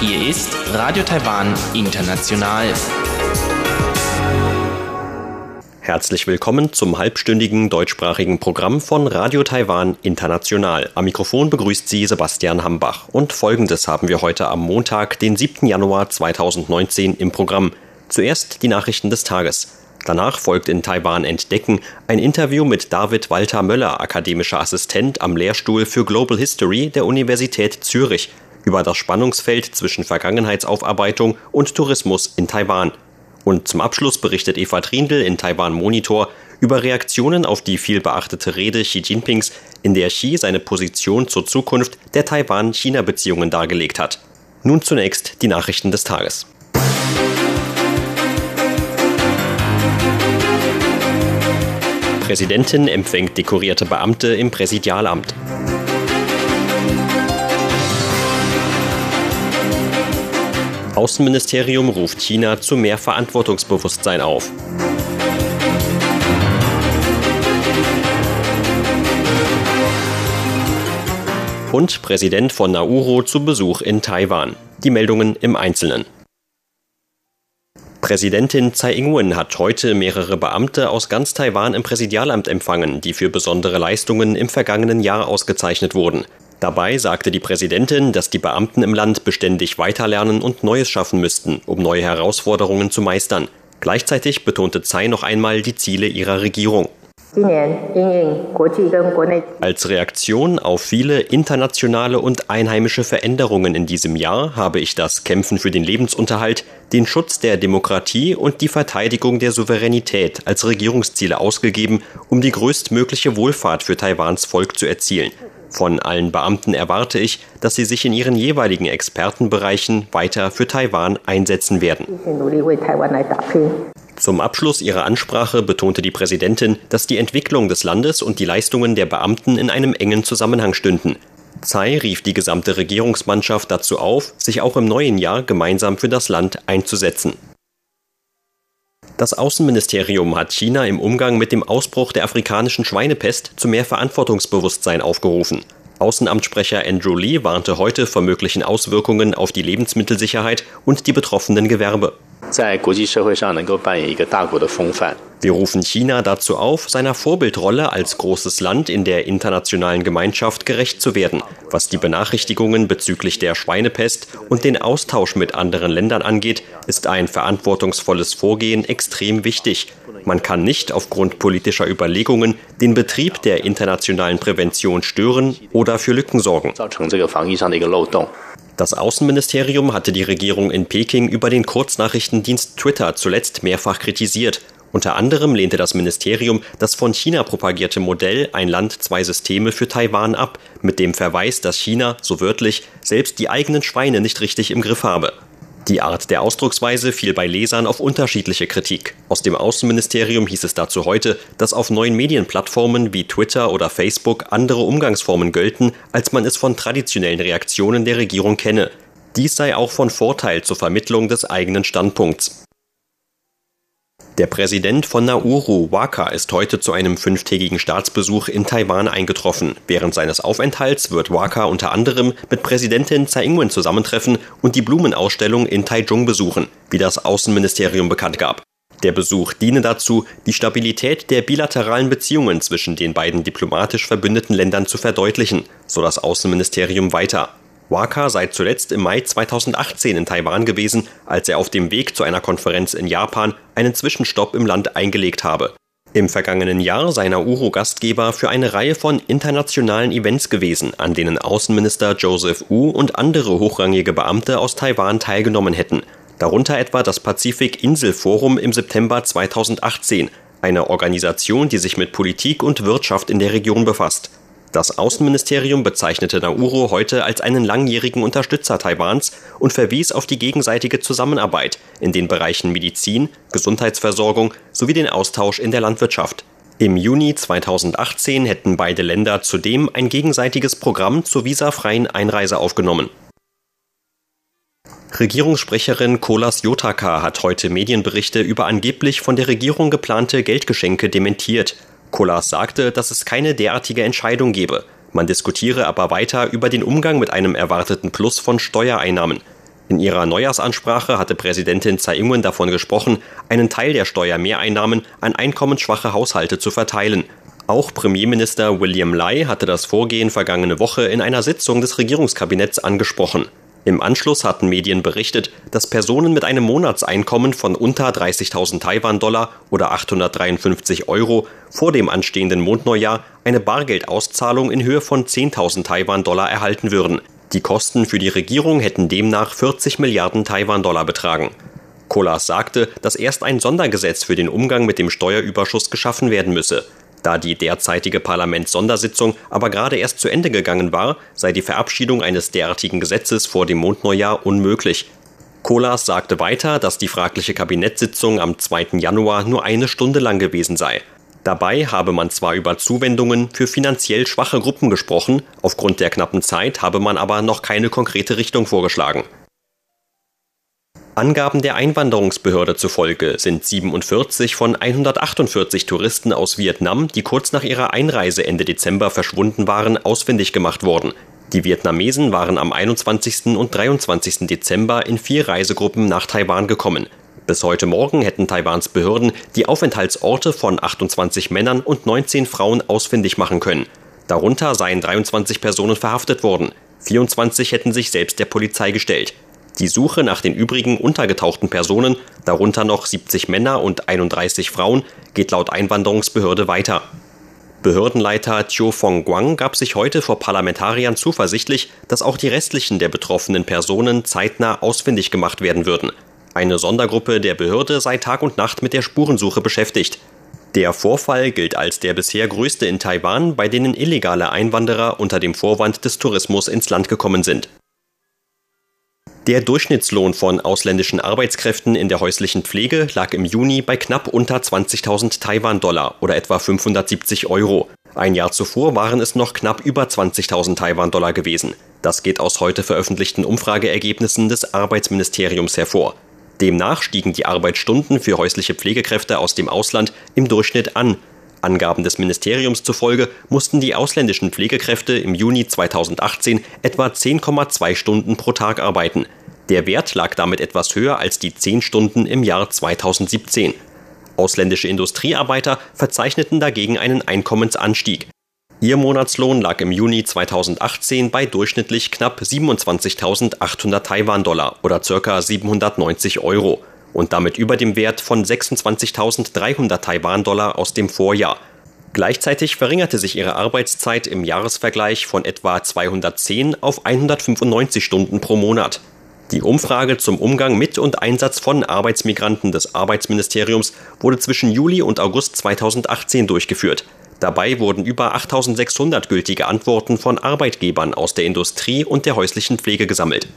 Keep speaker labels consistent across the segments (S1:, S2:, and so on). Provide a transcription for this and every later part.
S1: Hier ist Radio Taiwan International. Herzlich willkommen zum halbstündigen deutschsprachigen Programm von Radio Taiwan International. Am Mikrofon begrüßt Sie Sebastian Hambach. Und folgendes haben wir heute am Montag, den 7. Januar 2019 im Programm. Zuerst die Nachrichten des Tages. Danach folgt in Taiwan Entdecken ein Interview mit David Walter Möller, akademischer Assistent am Lehrstuhl für Global History der Universität Zürich, über das Spannungsfeld zwischen Vergangenheitsaufarbeitung und Tourismus in Taiwan. Und zum Abschluss berichtet Eva Trindl in Taiwan Monitor über Reaktionen auf die viel beachtete Rede Xi Jinpings, in der Xi seine Position zur Zukunft der Taiwan-China-Beziehungen dargelegt hat. Nun zunächst die Nachrichten des Tages. Präsidentin empfängt dekorierte Beamte im Präsidialamt. Außenministerium ruft China zu mehr Verantwortungsbewusstsein auf. Und Präsident von Nauru zu Besuch in Taiwan. Die Meldungen im Einzelnen. Präsidentin Tsai Ing-wen hat heute mehrere Beamte aus ganz Taiwan im Präsidialamt empfangen, die für besondere Leistungen im vergangenen Jahr ausgezeichnet wurden. Dabei sagte die Präsidentin, dass die Beamten im Land beständig weiterlernen und Neues schaffen müssten, um neue Herausforderungen zu meistern. Gleichzeitig betonte Tsai noch einmal die Ziele ihrer Regierung. Als Reaktion auf viele internationale und einheimische Veränderungen in diesem Jahr habe ich das Kämpfen für den Lebensunterhalt, den Schutz der Demokratie und die Verteidigung der Souveränität als Regierungsziele ausgegeben, um die größtmögliche Wohlfahrt für Taiwans Volk zu erzielen. Von allen Beamten erwarte ich, dass sie sich in ihren jeweiligen Expertenbereichen weiter für Taiwan einsetzen werden. Zum Abschluss ihrer Ansprache betonte die Präsidentin, dass die Entwicklung des Landes und die Leistungen der Beamten in einem engen Zusammenhang stünden. Tsai rief die gesamte Regierungsmannschaft dazu auf, sich auch im neuen Jahr gemeinsam für das Land einzusetzen. Das Außenministerium hat China im Umgang mit dem Ausbruch der afrikanischen Schweinepest zu mehr Verantwortungsbewusstsein aufgerufen. Außenamtssprecher Andrew Lee warnte heute vor möglichen Auswirkungen auf die Lebensmittelsicherheit und die betroffenen Gewerbe. Wir rufen China dazu auf, seiner Vorbildrolle als großes Land in der internationalen Gemeinschaft gerecht zu werden, was die Benachrichtigungen bezüglich der Schweinepest und den Austausch mit anderen Ländern angeht, ist ein verantwortungsvolles Vorgehen extrem wichtig. Man kann nicht aufgrund politischer Überlegungen den Betrieb der internationalen Prävention stören oder für Lücken sorgen. Das Außenministerium hatte die Regierung in Peking über den Kurznachrichtendienst Twitter zuletzt mehrfach kritisiert. Unter anderem lehnte das Ministerium das von China propagierte Modell Ein Land, zwei Systeme für Taiwan ab, mit dem Verweis, dass China, so wörtlich, selbst die eigenen Schweine nicht richtig im Griff habe. Die Art der Ausdrucksweise fiel bei Lesern auf unterschiedliche Kritik. Aus dem Außenministerium hieß es dazu heute, dass auf neuen Medienplattformen wie Twitter oder Facebook andere Umgangsformen gelten, als man es von traditionellen Reaktionen der Regierung kenne. Dies sei auch von Vorteil zur Vermittlung des eigenen Standpunkts. Der Präsident von Nauru, Waka, ist heute zu einem fünftägigen Staatsbesuch in Taiwan eingetroffen. Während seines Aufenthalts wird Waka unter anderem mit Präsidentin Tsai Ing-wen zusammentreffen und die Blumenausstellung in Taichung besuchen, wie das Außenministerium bekannt gab. Der Besuch diene dazu, die Stabilität der bilateralen Beziehungen zwischen den beiden diplomatisch verbündeten Ländern zu verdeutlichen, so das Außenministerium weiter. Waka sei zuletzt im Mai 2018 in Taiwan gewesen, als er auf dem Weg zu einer Konferenz in Japan einen Zwischenstopp im Land eingelegt habe. Im vergangenen Jahr sei Nauru Gastgeber für eine Reihe von internationalen Events gewesen, an denen Außenminister Joseph Wu und andere hochrangige Beamte aus Taiwan teilgenommen hätten, darunter etwa das Pazifik-Insel-Forum im September 2018, eine Organisation, die sich mit Politik und Wirtschaft in der Region befasst. Das Außenministerium bezeichnete Nauru heute als einen langjährigen Unterstützer Taiwans und verwies auf die gegenseitige Zusammenarbeit in den Bereichen Medizin, Gesundheitsversorgung sowie den Austausch in der Landwirtschaft. Im Juni 2018 hätten beide Länder zudem ein gegenseitiges Programm zur visafreien Einreise aufgenommen. Regierungssprecherin Kolas Jotaka hat heute Medienberichte über angeblich von der Regierung geplante Geldgeschenke dementiert Kolas sagte, dass es keine derartige Entscheidung gebe. Man diskutiere aber weiter über den Umgang mit einem erwarteten Plus von Steuereinnahmen. In ihrer Neujahrsansprache hatte Präsidentin Tsai Ing-wen davon gesprochen, einen Teil der Steuermehreinnahmen an einkommensschwache Haushalte zu verteilen. Auch Premierminister William Lai hatte das Vorgehen vergangene Woche in einer Sitzung des Regierungskabinetts angesprochen. Im Anschluss hatten Medien berichtet, dass Personen mit einem Monatseinkommen von unter 30.000 Taiwan-Dollar oder 853 Euro vor dem anstehenden Mondneujahr eine Bargeldauszahlung in Höhe von 10.000 Taiwan-Dollar erhalten würden. Die Kosten für die Regierung hätten demnach 40 Milliarden Taiwan-Dollar betragen. Kolas sagte, dass erst ein Sondergesetz für den Umgang mit dem Steuerüberschuss geschaffen werden müsse. Da die derzeitige Parlamentssondersitzung aber gerade erst zu Ende gegangen war, sei die Verabschiedung eines derartigen Gesetzes vor dem Mondneujahr unmöglich. Kolas sagte weiter, dass die fragliche Kabinettssitzung am 2. Januar nur eine Stunde lang gewesen sei. Dabei habe man zwar über Zuwendungen für finanziell schwache Gruppen gesprochen, aufgrund der knappen Zeit habe man aber noch keine konkrete Richtung vorgeschlagen. Angaben der Einwanderungsbehörde zufolge sind 47 von 148 Touristen aus Vietnam, die kurz nach ihrer Einreise Ende Dezember verschwunden waren, ausfindig gemacht worden. Die Vietnamesen waren am 21. und 23. Dezember in vier Reisegruppen nach Taiwan gekommen. Bis heute Morgen hätten Taiwans Behörden die Aufenthaltsorte von 28 Männern und 19 Frauen ausfindig machen können. Darunter seien 23 Personen verhaftet worden. 24 hätten sich selbst der Polizei gestellt. Die Suche nach den übrigen untergetauchten Personen, darunter noch 70 Männer und 31 Frauen, geht laut Einwanderungsbehörde weiter. Behördenleiter Chiu Fong Guang gab sich heute vor Parlamentariern zuversichtlich, dass auch die restlichen der betroffenen Personen zeitnah ausfindig gemacht werden würden. Eine Sondergruppe der Behörde sei Tag und Nacht mit der Spurensuche beschäftigt. Der Vorfall gilt als der bisher größte in Taiwan, bei denen illegale Einwanderer unter dem Vorwand des Tourismus ins Land gekommen sind. Der Durchschnittslohn von ausländischen Arbeitskräften in der häuslichen Pflege lag im Juni bei knapp unter 20.000 Taiwan-Dollar oder etwa 570 Euro. Ein Jahr zuvor waren es noch knapp über 20.000 Taiwan-Dollar gewesen. Das geht aus heute veröffentlichten Umfrageergebnissen des Arbeitsministeriums hervor. Demnach stiegen die Arbeitsstunden für häusliche Pflegekräfte aus dem Ausland im Durchschnitt an. Angaben des Ministeriums zufolge mussten die ausländischen Pflegekräfte im Juni 2018 etwa 10,2 Stunden pro Tag arbeiten. Der Wert lag damit etwas höher als die 10 Stunden im Jahr 2017. Ausländische Industriearbeiter verzeichneten dagegen einen Einkommensanstieg. Ihr Monatslohn lag im Juni 2018 bei durchschnittlich knapp 27.800 Taiwan-Dollar oder ca. 790 Euro und damit über dem Wert von 26.300 Taiwan-Dollar aus dem Vorjahr. Gleichzeitig verringerte sich ihre Arbeitszeit im Jahresvergleich von etwa 210 auf 195 Stunden pro Monat. Die Umfrage zum Umgang mit und Einsatz von Arbeitsmigranten des Arbeitsministeriums wurde zwischen Juli und August 2018 durchgeführt. Dabei wurden über 8600 gültige Antworten von Arbeitgebern aus der Industrie und der häuslichen Pflege gesammelt.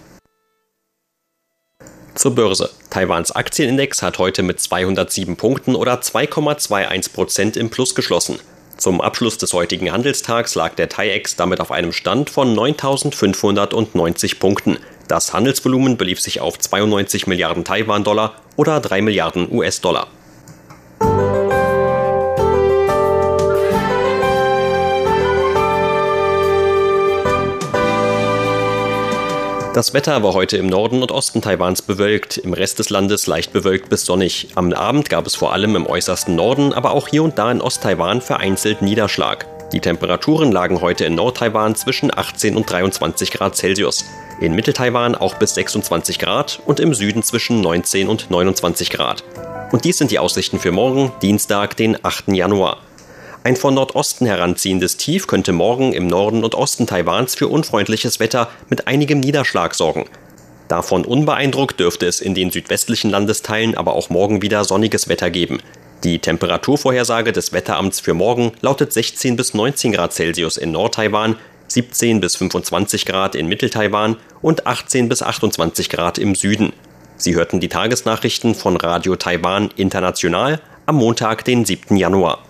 S1: Zur Börse. Taiwans Aktienindex hat heute mit 207 Punkten oder 2,21 Prozent im Plus geschlossen. Zum Abschluss des heutigen Handelstags lag der TAIEX damit auf einem Stand von 9.590 Punkten. Das Handelsvolumen belief sich auf 92 Milliarden Taiwan-Dollar oder 3 Milliarden US-Dollar. Das Wetter war heute im Norden und Osten Taiwans bewölkt, im Rest des Landes leicht bewölkt bis sonnig. Am Abend gab es vor allem im äußersten Norden, aber auch hier und da in Osttaiwan vereinzelt Niederschlag. Die Temperaturen lagen heute in Nordtaiwan zwischen 18 und 23 Grad Celsius, in Mitteltaiwan auch bis 26 Grad und im Süden zwischen 19 und 29 Grad. Und dies sind die Aussichten für morgen, Dienstag, den 8. Januar. Ein von Nordosten heranziehendes Tief könnte morgen im Norden und Osten Taiwans für unfreundliches Wetter mit einigem Niederschlag sorgen. Davon unbeeindruckt dürfte es in den südwestlichen Landesteilen aber auch morgen wieder sonniges Wetter geben. Die Temperaturvorhersage des Wetteramts für morgen lautet 16 bis 19 Grad Celsius in Nordtaiwan, 17 bis 25 Grad in Mitteltaiwan und 18 bis 28 Grad im Süden. Sie hörten die Tagesnachrichten von Radio Taiwan International am Montag, den 7. Januar.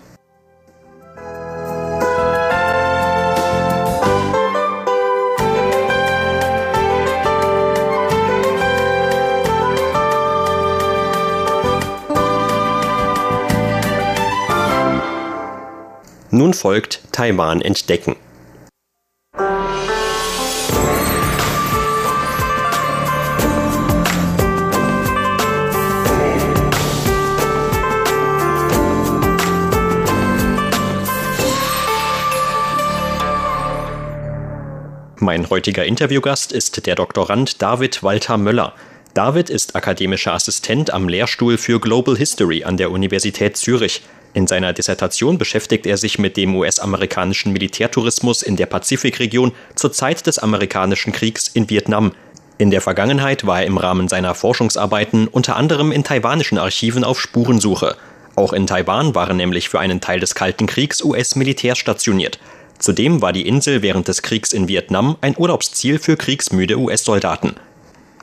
S1: Nun folgt Taiwan entdecken. Mein heutiger Interviewgast ist der Doktorand David Walter Möller. David ist akademischer Assistent am Lehrstuhl für Global History an der Universität Zürich. In seiner Dissertation beschäftigt er sich mit dem US-amerikanischen Militärtourismus in der Pazifikregion zur Zeit des amerikanischen Kriegs in Vietnam. In der Vergangenheit war er im Rahmen seiner Forschungsarbeiten unter anderem in taiwanischen Archiven auf Spurensuche. Auch in Taiwan waren nämlich für einen Teil des Kalten Kriegs US-Militär stationiert. Zudem war die Insel während des Kriegs in Vietnam ein Urlaubsziel für kriegsmüde US-Soldaten.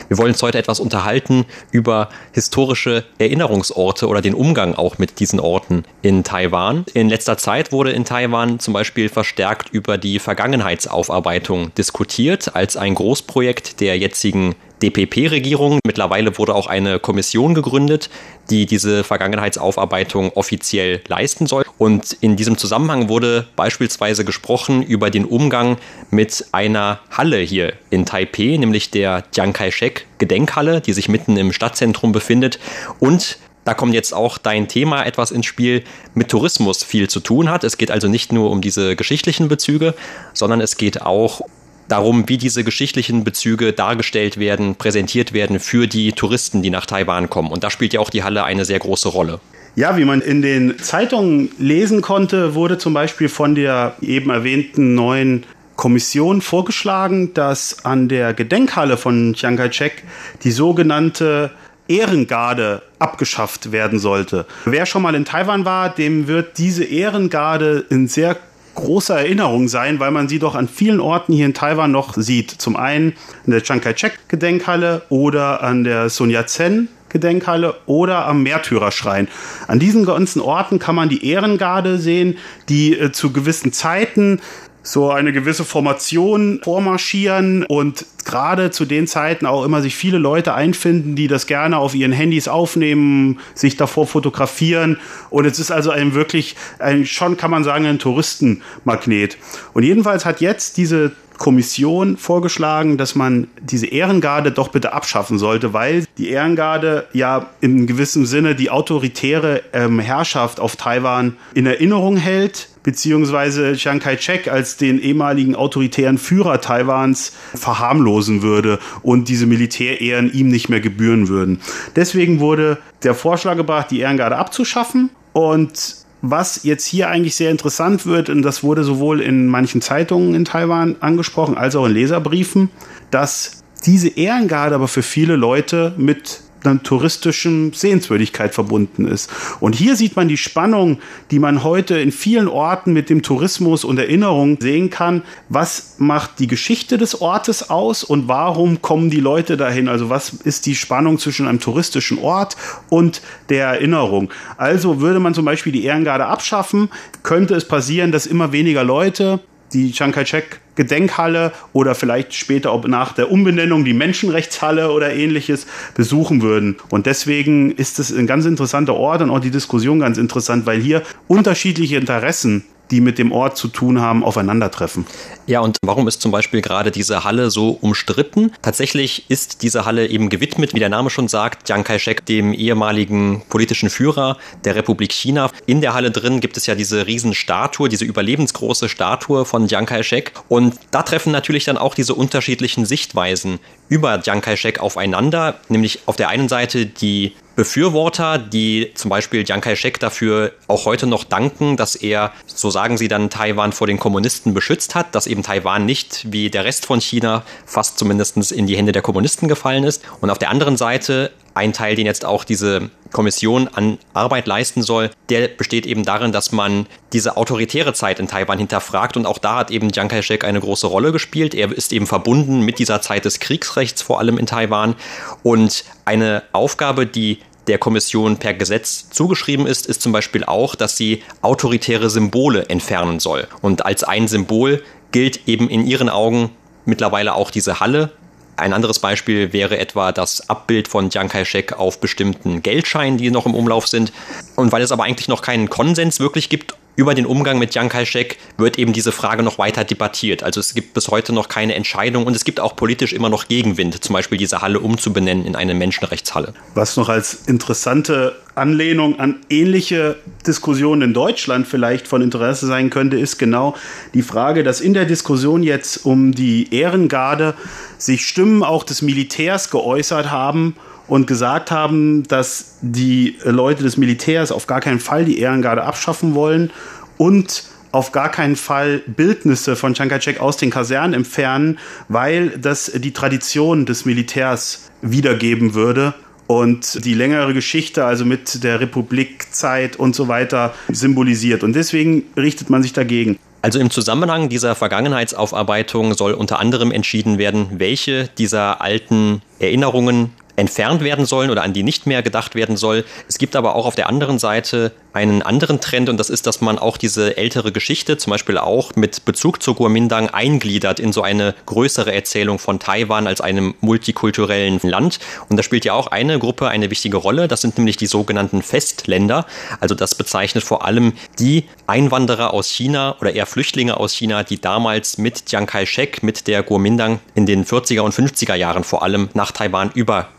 S1: Wir wollen uns heute etwas unterhalten über historische Erinnerungsorte oder den Umgang auch mit diesen Orten in Taiwan. In letzter Zeit wurde in Taiwan zum Beispiel verstärkt über die Vergangenheitsaufarbeitung diskutiert als ein Großprojekt der jetzigen DPP-Regierung. Mittlerweile wurde auch eine Kommission gegründet, die diese Vergangenheitsaufarbeitung offiziell leisten soll. Und in diesem Zusammenhang wurde beispielsweise gesprochen über den Umgang mit einer Halle hier in Taipei, nämlich der Chiang Kai-shek Gedenkhalle, die sich mitten im Stadtzentrum befindet und da kommt jetzt auch dein Thema etwas ins Spiel, mit Tourismus viel zu tun hat. Es geht also nicht nur um diese geschichtlichen Bezüge, sondern es geht auch darum, wie diese geschichtlichen Bezüge dargestellt werden, präsentiert werden für die Touristen, die nach Taiwan kommen. Und da spielt ja auch die Halle eine sehr große Rolle.
S2: Ja, wie man in den Zeitungen lesen konnte, wurde zum Beispiel von der eben erwähnten neuen Kommission vorgeschlagen, dass an der Gedenkhalle von Chiang Kai-shek die sogenannte Ehrengarde abgeschafft werden sollte. Wer schon mal in Taiwan war, dem wird diese Ehrengarde in sehr großer Erinnerung sein, weil man sie doch an vielen Orten hier in Taiwan noch sieht. Zum einen in der Chiang Kai-shek Gedenkhalle oder an der Sun Yat-sen Gedenkhalle oder am Märtyrerschrein. An diesen ganzen Orten kann man die Ehrengarde sehen, die äh, zu gewissen Zeiten so eine gewisse Formation vormarschieren und gerade zu den Zeiten auch immer sich viele Leute einfinden, die das gerne auf ihren Handys aufnehmen, sich davor fotografieren und es ist also ein wirklich, ein, schon kann man sagen, ein Touristenmagnet. Und jedenfalls hat jetzt diese Kommission vorgeschlagen, dass man diese Ehrengarde doch bitte abschaffen sollte, weil die Ehrengarde ja in gewissem Sinne die autoritäre ähm, Herrschaft auf Taiwan in Erinnerung hält beziehungsweise Chiang Kai-shek als den ehemaligen autoritären Führer Taiwans verharmlosen würde und diese Militärehren ihm nicht mehr gebühren würden. Deswegen wurde der Vorschlag gebracht, die Ehrengarde abzuschaffen und was jetzt hier eigentlich sehr interessant wird, und das wurde sowohl in manchen Zeitungen in Taiwan angesprochen, als auch in Leserbriefen, dass diese Ehrengarde aber für viele Leute mit einer touristischen Sehenswürdigkeit verbunden ist. Und hier sieht man die Spannung, die man heute in vielen Orten mit dem Tourismus und Erinnerung sehen kann. Was macht die Geschichte des Ortes aus und warum kommen die Leute dahin? Also was ist die Spannung zwischen einem touristischen Ort und der Erinnerung? Also würde man zum Beispiel die Ehrengarde abschaffen, könnte es passieren, dass immer weniger Leute die Chiang Kai-shek Gedenkhalle oder vielleicht später auch nach der Umbenennung die Menschenrechtshalle oder ähnliches besuchen würden. Und deswegen ist es ein ganz interessanter Ort und auch die Diskussion ganz interessant, weil hier unterschiedliche Interessen die mit dem Ort zu tun haben, aufeinandertreffen.
S1: Ja, und warum ist zum Beispiel gerade diese Halle so umstritten? Tatsächlich ist diese Halle eben gewidmet, wie der Name schon sagt, Chiang Kai-shek, dem ehemaligen politischen Führer der Republik China. In der Halle drin gibt es ja diese Riesenstatue, diese überlebensgroße Statue von Chiang Kai-shek. Und da treffen natürlich dann auch diese unterschiedlichen Sichtweisen über Chiang Kai-shek aufeinander. Nämlich auf der einen Seite die Befürworter, die zum Beispiel Chiang Kai-shek dafür auch heute noch danken, dass er, so sagen sie dann, Taiwan vor den Kommunisten beschützt hat, dass eben Taiwan nicht wie der Rest von China fast zumindest in die Hände der Kommunisten gefallen ist. Und auf der anderen Seite ein Teil, den jetzt auch diese Kommission an Arbeit leisten soll, der besteht eben darin, dass man diese autoritäre Zeit in Taiwan hinterfragt und auch da hat eben Chiang Kai-shek eine große Rolle gespielt. Er ist eben verbunden mit dieser Zeit des Kriegsrechts, vor allem in Taiwan. Und eine Aufgabe, die der Kommission per Gesetz zugeschrieben ist, ist zum Beispiel auch, dass sie autoritäre Symbole entfernen soll. Und als ein Symbol gilt eben in ihren Augen mittlerweile auch diese Halle. Ein anderes Beispiel wäre etwa das Abbild von Chiang Kai-shek auf bestimmten Geldscheinen, die noch im Umlauf sind. Und weil es aber eigentlich noch keinen Konsens wirklich gibt, über den Umgang mit Chiang Kai-shek wird eben diese Frage noch weiter debattiert. Also es gibt bis heute noch keine Entscheidung und es gibt auch politisch immer noch Gegenwind, zum Beispiel diese Halle umzubenennen in eine Menschenrechtshalle.
S2: Was noch als interessante Anlehnung an ähnliche Diskussionen in Deutschland vielleicht von Interesse sein könnte, ist genau die Frage, dass in der Diskussion jetzt um die Ehrengarde sich Stimmen auch des Militärs geäußert haben und gesagt haben, dass die Leute des Militärs auf gar keinen Fall die Ehrengarde abschaffen wollen und auf gar keinen Fall Bildnisse von Chiang Kai-shek aus den Kasernen entfernen, weil das die Tradition des Militärs wiedergeben würde und die längere Geschichte, also mit der Republikzeit und so weiter, symbolisiert. Und deswegen richtet man sich dagegen.
S1: Also im Zusammenhang dieser Vergangenheitsaufarbeitung soll unter anderem entschieden werden, welche dieser alten Erinnerungen entfernt werden sollen oder an die nicht mehr gedacht werden soll. Es gibt aber auch auf der anderen Seite einen anderen Trend und das ist, dass man auch diese ältere Geschichte, zum Beispiel auch mit Bezug zu Guomindang, eingliedert in so eine größere Erzählung von Taiwan als einem multikulturellen Land. Und da spielt ja auch eine Gruppe eine wichtige Rolle. Das sind nämlich die sogenannten Festländer. Also das bezeichnet vor allem die Einwanderer aus China oder eher Flüchtlinge aus China, die damals mit Chiang Kai-shek, mit der Guomindang in den 40er und 50er Jahren vor allem nach Taiwan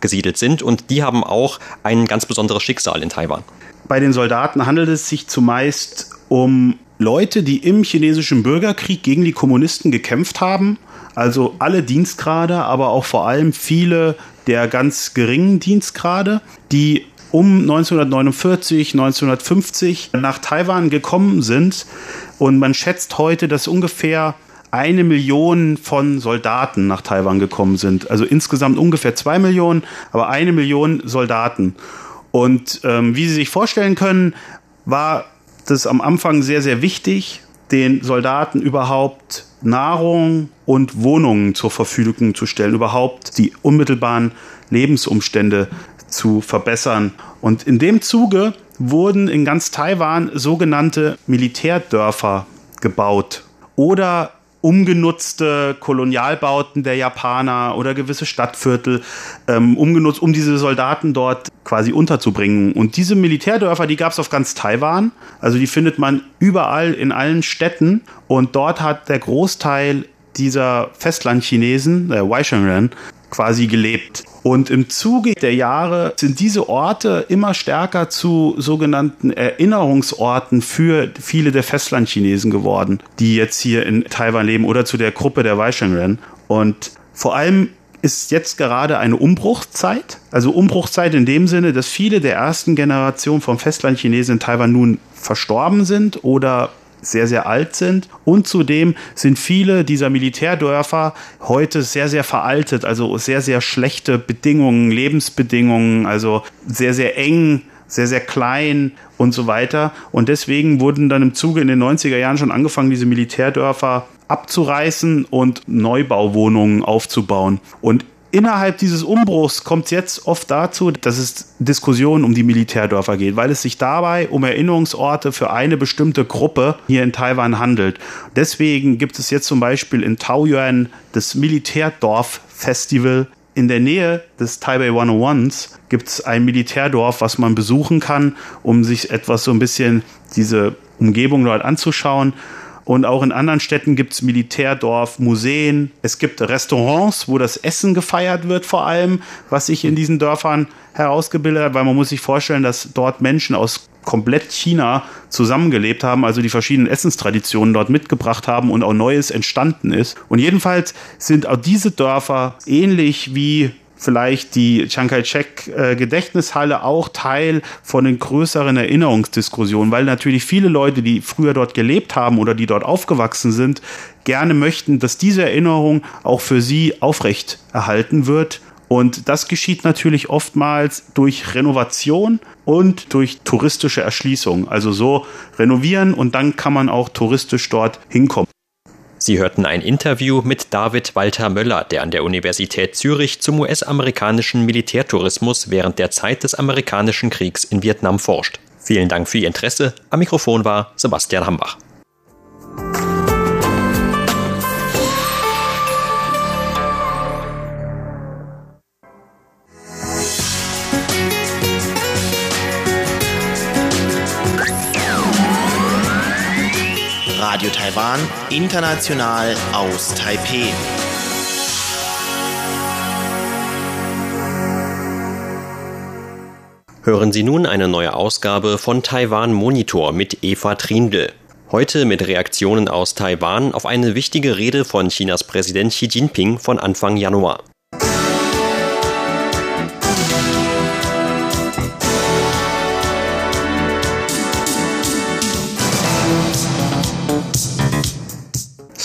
S1: übergesiedelt sind. Und die haben auch ein ganz besonderes Schicksal in Taiwan.
S2: Bei den Soldaten handelt es sich zumeist um Leute, die im chinesischen Bürgerkrieg gegen die Kommunisten gekämpft haben. Also alle Dienstgrade, aber auch vor allem viele der ganz geringen Dienstgrade, die um 1949, 1950 nach Taiwan gekommen sind. Und man schätzt heute, dass ungefähr eine Million von Soldaten nach Taiwan gekommen sind. Also insgesamt ungefähr zwei Millionen, aber eine Million Soldaten. Und ähm, wie Sie sich vorstellen können, war das am Anfang sehr, sehr wichtig, den Soldaten überhaupt Nahrung und Wohnungen zur Verfügung zu stellen, überhaupt die unmittelbaren Lebensumstände zu verbessern. Und in dem Zuge wurden in ganz Taiwan sogenannte Militärdörfer gebaut oder umgenutzte Kolonialbauten der Japaner oder gewisse Stadtviertel ähm, umgenutzt, um diese Soldaten dort quasi unterzubringen. Und diese Militärdörfer, die gab es auf ganz Taiwan. Also die findet man überall in allen Städten. Und dort hat der Großteil dieser Festlandchinesen, der Waishanren, quasi gelebt. Und im Zuge der Jahre sind diese Orte immer stärker zu sogenannten Erinnerungsorten für viele der Festlandchinesen geworden, die jetzt hier in Taiwan leben oder zu der Gruppe der Waishanren. Und vor allem ist jetzt gerade eine Umbruchzeit. Also Umbruchzeit in dem Sinne, dass viele der ersten Generation von Festlandchinesen in Taiwan nun verstorben sind oder sehr, sehr alt sind. Und zudem sind viele dieser Militärdörfer heute sehr, sehr veraltet, also sehr, sehr schlechte Bedingungen, Lebensbedingungen, also sehr, sehr eng, sehr, sehr klein und so weiter. Und deswegen wurden dann im Zuge in den 90er Jahren schon angefangen, diese Militärdörfer abzureißen und Neubauwohnungen aufzubauen. Und innerhalb dieses Umbruchs kommt es jetzt oft dazu, dass es Diskussionen um die Militärdörfer geht, weil es sich dabei um Erinnerungsorte für eine bestimmte Gruppe hier in Taiwan handelt. Deswegen gibt es jetzt zum Beispiel in Taoyuan das Militärdorf-Festival. In der Nähe des Taipei 101s gibt es ein Militärdorf, was man besuchen kann, um sich etwas so ein bisschen diese Umgebung dort anzuschauen. Und auch in anderen Städten gibt es Militärdorf, Museen. Es gibt Restaurants, wo das Essen gefeiert wird, vor allem, was sich in diesen Dörfern herausgebildet hat, weil man muss sich vorstellen, dass dort Menschen aus komplett China zusammengelebt haben, also die verschiedenen Essenstraditionen dort mitgebracht haben und auch Neues entstanden ist. Und jedenfalls sind auch diese Dörfer ähnlich wie vielleicht die Chiang Kai-shek äh, Gedächtnishalle auch Teil von den größeren Erinnerungsdiskussionen, weil natürlich viele Leute, die früher dort gelebt haben oder die dort aufgewachsen sind, gerne möchten, dass diese Erinnerung auch für sie aufrecht erhalten wird. Und das geschieht natürlich oftmals durch Renovation und durch touristische Erschließung. Also so renovieren und dann kann man auch touristisch dort hinkommen.
S1: Sie hörten ein Interview mit David Walter Möller, der an der Universität Zürich zum US-amerikanischen Militärtourismus während der Zeit des amerikanischen Kriegs in Vietnam forscht. Vielen Dank für Ihr Interesse. Am Mikrofon war Sebastian Hambach.
S3: Taiwan, international aus Taipeh.
S1: Hören Sie nun eine neue Ausgabe von Taiwan Monitor mit Eva Trindl. Heute mit Reaktionen aus Taiwan auf eine wichtige Rede von Chinas Präsident Xi Jinping von Anfang Januar.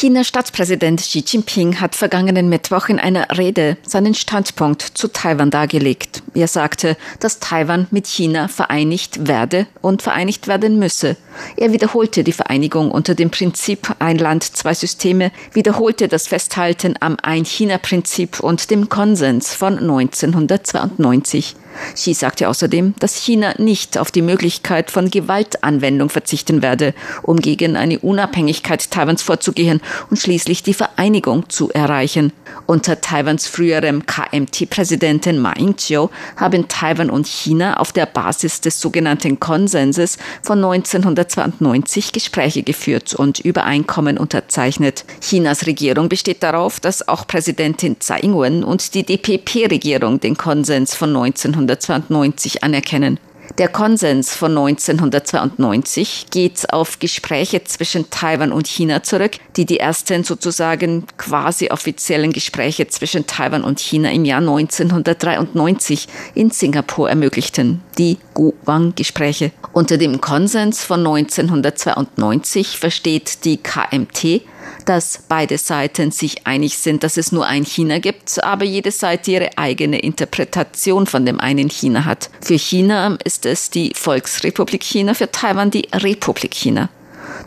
S4: Chinas Staatspräsident Xi Jinping hat vergangenen Mittwoch in einer Rede seinen Standpunkt zu Taiwan dargelegt. Er sagte, dass Taiwan mit China vereinigt werde und vereinigt werden müsse. Er wiederholte die Vereinigung unter dem Prinzip ein Land, zwei Systeme, wiederholte das Festhalten am Ein-China-Prinzip und dem Konsens von 1992. Xi sagte außerdem, dass China nicht auf die Möglichkeit von Gewaltanwendung verzichten werde, um gegen eine Unabhängigkeit Taiwans vorzugehen und schließlich die Vereinigung zu erreichen. Unter Taiwans früherem KMT-Präsidenten Ma Ying-jeou haben Taiwan und China auf der Basis des sogenannten Konsenses von 1992 Gespräche geführt und Übereinkommen unterzeichnet. Chinas Regierung besteht darauf, dass auch Präsidentin Tsai Ing-wen und die DPP-Regierung den Konsens von 1992 1992 anerkennen. Der Konsens von 1992 geht auf Gespräche zwischen Taiwan und China zurück, die die ersten sozusagen quasi offiziellen Gespräche zwischen Taiwan und China im Jahr 1993 in Singapur ermöglichten, die Guwang-Gespräche. Unter dem Konsens von 1992 versteht die KMT dass beide Seiten sich einig sind, dass es nur ein China gibt, aber jede Seite ihre eigene Interpretation von dem einen China hat. Für China ist es die Volksrepublik China, für Taiwan die Republik China.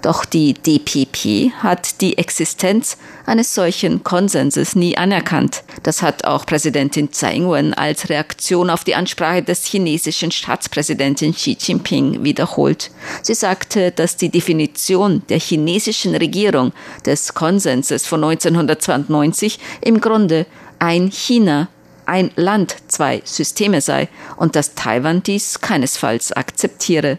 S4: Doch die DPP hat die Existenz eines solchen Konsenses nie anerkannt. Das hat auch Präsidentin Tsai Ing-wen als Reaktion auf die Ansprache des chinesischen Staatspräsidenten Xi Jinping wiederholt. Sie sagte, dass die Definition der chinesischen Regierung des Konsenses von 1992 im Grunde ein China ein Land, zwei Systeme sei und dass Taiwan dies keinesfalls akzeptiere.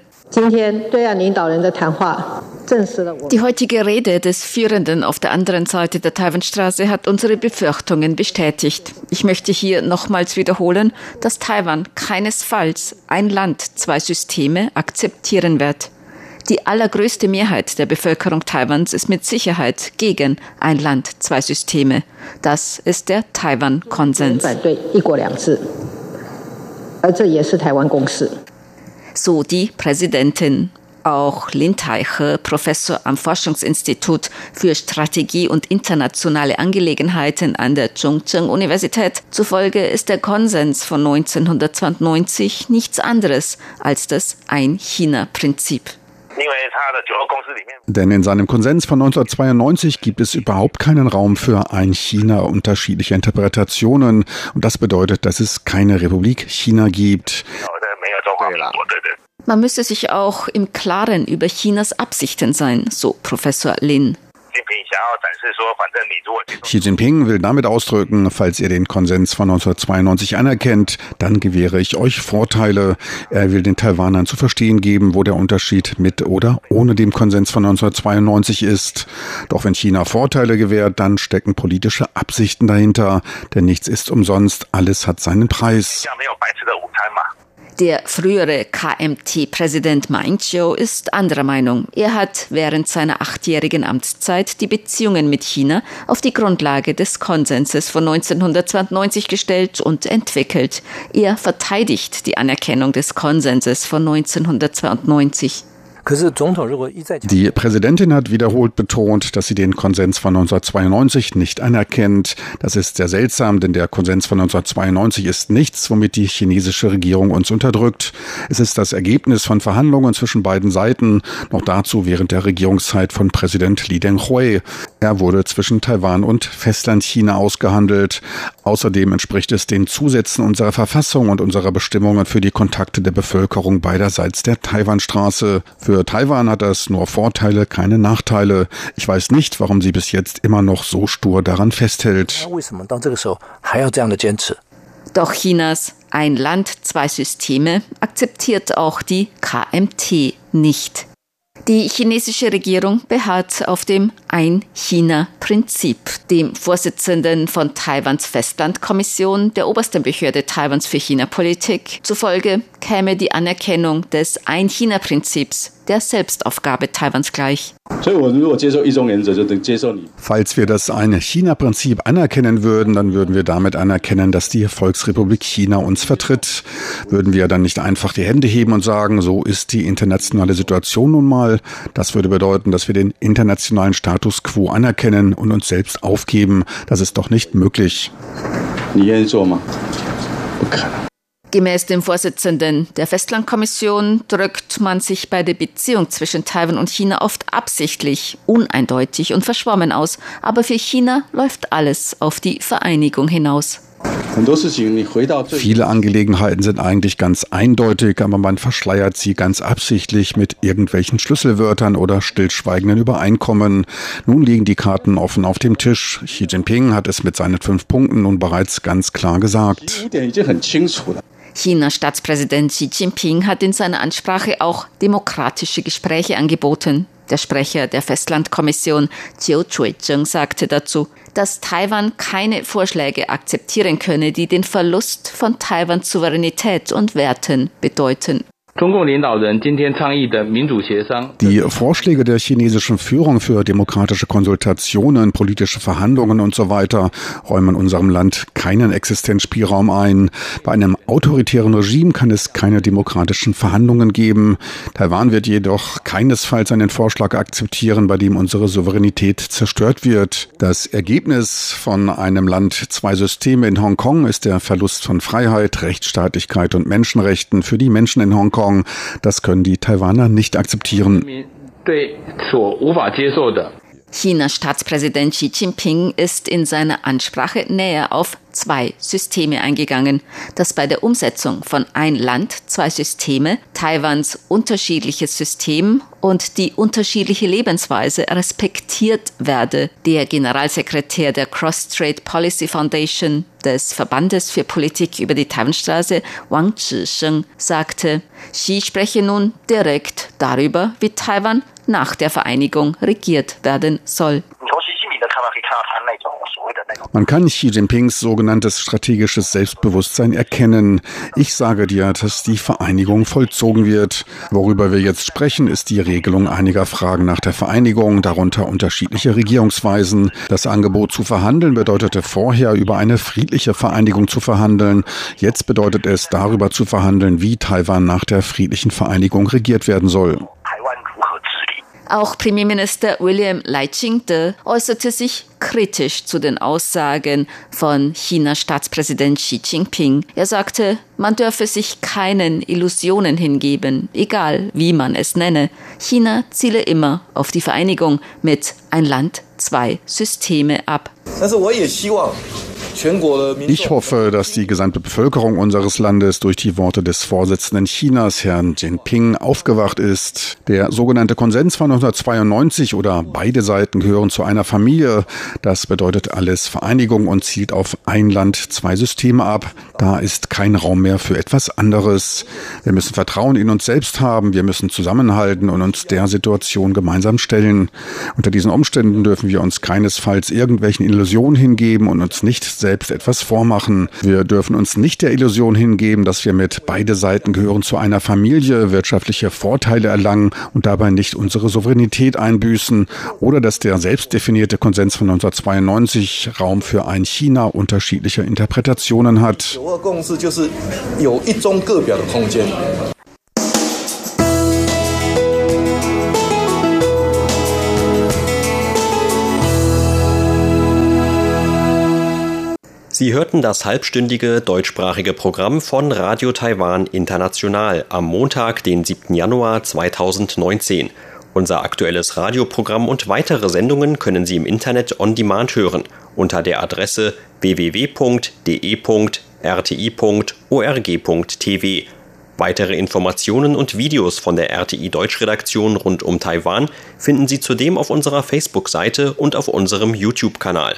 S4: Die heutige Rede des Führenden auf der anderen Seite der Taiwanstraße hat unsere Befürchtungen bestätigt. Ich möchte hier nochmals wiederholen, dass Taiwan keinesfalls ein Land, zwei Systeme akzeptieren wird. Die allergrößte Mehrheit der Bevölkerung Taiwans ist mit Sicherheit gegen ein Land, zwei Systeme. Das ist der Taiwan-Konsens so die Präsidentin. Auch Lin Taihe, Professor am Forschungsinstitut für Strategie und internationale Angelegenheiten an der Chongqing-Universität. Zufolge ist der Konsens von 1992 nichts anderes als das Ein-China-Prinzip.
S5: Denn in seinem Konsens von 1992 gibt es überhaupt keinen Raum für ein China unterschiedlicher Interpretationen. Und das bedeutet, dass es keine Republik China gibt.
S4: Man müsse sich auch im Klaren über Chinas Absichten sein, so Professor Lin.
S5: Xi Jinping will damit ausdrücken, falls ihr den Konsens von 1992 anerkennt, dann gewähre ich euch Vorteile. Er will den Taiwanern zu verstehen geben, wo der Unterschied mit oder ohne dem Konsens von 1992 ist. Doch wenn China Vorteile gewährt, dann stecken politische Absichten dahinter, denn nichts ist umsonst, alles hat seinen Preis.
S4: Der frühere KMT-Präsident Ma Ying-jeou ist anderer Meinung. Er hat während seiner achtjährigen Amtszeit die Beziehungen mit China auf die Grundlage des Konsenses von 1992 gestellt und entwickelt. Er verteidigt die Anerkennung des Konsenses von 1992.
S5: Die Präsidentin hat wiederholt betont, dass sie den Konsens von 1992 nicht anerkennt. Das ist sehr seltsam, denn der Konsens von 1992 ist nichts, womit die chinesische Regierung uns unterdrückt. Es ist das Ergebnis von Verhandlungen zwischen beiden Seiten, noch dazu während der Regierungszeit von Präsident Li Denghui. Er wurde zwischen Taiwan und Festlandchina ausgehandelt. Außerdem entspricht es den Zusätzen unserer Verfassung und unserer Bestimmungen für die Kontakte der Bevölkerung beiderseits der Taiwanstraße. Für Taiwan hat das nur Vorteile, keine Nachteile. Ich weiß nicht, warum sie bis jetzt immer noch so stur daran festhält.
S4: Doch Chinas ein Land, zwei Systeme akzeptiert auch die KMT nicht. Die chinesische Regierung beharrt auf dem Ein-China-Prinzip. Dem Vorsitzenden von Taiwans Festlandkommission, der obersten Behörde Taiwans für China-Politik, zufolge käme die Anerkennung des Ein-China-Prinzips der Selbstaufgabe Taiwans gleich.
S5: Falls wir das eine China-Prinzip anerkennen würden, dann würden wir damit anerkennen, dass die Volksrepublik China uns vertritt. Würden wir dann nicht einfach die Hände heben und sagen, so ist die internationale Situation nun mal. Das würde bedeuten, dass wir den internationalen Status quo anerkennen und uns selbst aufgeben. Das ist doch nicht möglich.
S4: Gemäß dem Vorsitzenden der Festlandkommission drückt man sich bei der Beziehung zwischen Taiwan und China oft absichtlich, uneindeutig und verschwommen aus. Aber für China läuft alles auf die Vereinigung hinaus.
S5: Viele Angelegenheiten sind eigentlich ganz eindeutig, aber man verschleiert sie ganz absichtlich mit irgendwelchen Schlüsselwörtern oder stillschweigenden Übereinkommen. Nun liegen die Karten offen auf dem Tisch. Xi Jinping hat es mit seinen fünf Punkten nun bereits ganz klar gesagt.
S4: Chinas Staatspräsident Xi Jinping hat in seiner Ansprache auch demokratische Gespräche angeboten. Der Sprecher der Festlandkommission Jiu Chui-zheng sagte dazu, dass Taiwan keine Vorschläge akzeptieren könne, die den Verlust von Taiwans Souveränität und Werten bedeuten.
S5: Die Vorschläge der chinesischen Führung für demokratische Konsultationen, politische Verhandlungen und so weiter räumen unserem Land keinen Existenzspielraum ein. Bei einem autoritären Regime kann es keine demokratischen Verhandlungen geben. Taiwan wird jedoch keinesfalls einen Vorschlag akzeptieren, bei dem unsere Souveränität zerstört wird. Das Ergebnis von einem Land zwei Systeme in Hongkong ist der Verlust von Freiheit, Rechtsstaatlichkeit und Menschenrechten für die Menschen in Hongkong Hongkong. Das können die Taiwaner nicht akzeptieren.
S4: Chinas Staatspräsident Xi Jinping ist in seiner Ansprache näher auf zwei Systeme eingegangen, dass bei der Umsetzung von ein Land, zwei Systeme Taiwans unterschiedliches System und die unterschiedliche Lebensweise respektiert werde. Der Generalsekretär der Cross-Strait Policy Foundation des Verbandes für Politik über die Taiwanstraße, Wang Zhisheng, sagte, Xi spreche nun direkt darüber, wie Taiwan nach der Vereinigung regiert werden soll.
S5: Man kann Xi Jinpings sogenanntes strategisches Selbstbewusstsein erkennen. Ich sage dir, dass die Vereinigung vollzogen wird. Worüber wir jetzt sprechen, ist die Regelung einiger Fragen nach der Vereinigung, darunter unterschiedliche Regierungsweisen. Das Angebot zu verhandeln bedeutete vorher über eine friedliche Vereinigung zu verhandeln. Jetzt bedeutet es darüber zu verhandeln, wie Taiwan nach der friedlichen Vereinigung regiert werden soll.
S4: Auch Premierminister William Lai Ching-te äußerte sich kritisch zu den Aussagen von Chinas Staatspräsident Xi Jinping. Er sagte, man dürfe sich keinen Illusionen hingeben, egal wie man es nenne. China ziele immer auf die Vereinigung mit ein Land, zwei Systeme ab.
S5: Ich hoffe, dass die gesamte Bevölkerung unseres Landes durch die Worte des Vorsitzenden Chinas, Herrn Jinping, aufgewacht ist. Der sogenannte Konsens von 1992 oder beide Seiten gehören zu einer Familie. Das bedeutet alles Vereinigung und zielt auf ein Land, zwei Systeme ab. Da ist kein Raum mehr für etwas anderes. Wir müssen Vertrauen in uns selbst haben. Wir müssen zusammenhalten und uns der Situation gemeinsam stellen. Unter diesen Umständen dürfen wir uns keinesfalls irgendwelchen Illusionen hingeben und uns nicht selbst etwas vormachen. Wir dürfen uns nicht der Illusion hingeben, dass wir mit beide Seiten gehören zu einer Familie, wirtschaftliche Vorteile erlangen und dabei nicht unsere Souveränität einbüßen oder dass der selbstdefinierte Konsens von 1992 Raum für ein China unterschiedlicher Interpretationen hat.
S1: Sie hörten das halbstündige deutschsprachige Programm von Radio Taiwan International am Montag, den 7. Januar 2019. Unser aktuelles Radioprogramm und weitere Sendungen können Sie im Internet on demand hören unter der Adresse www.de.rti.org.tv. Weitere Informationen und Videos von der RTI Deutschredaktion rund um Taiwan finden Sie zudem auf unserer Facebook-Seite und auf unserem YouTube-Kanal.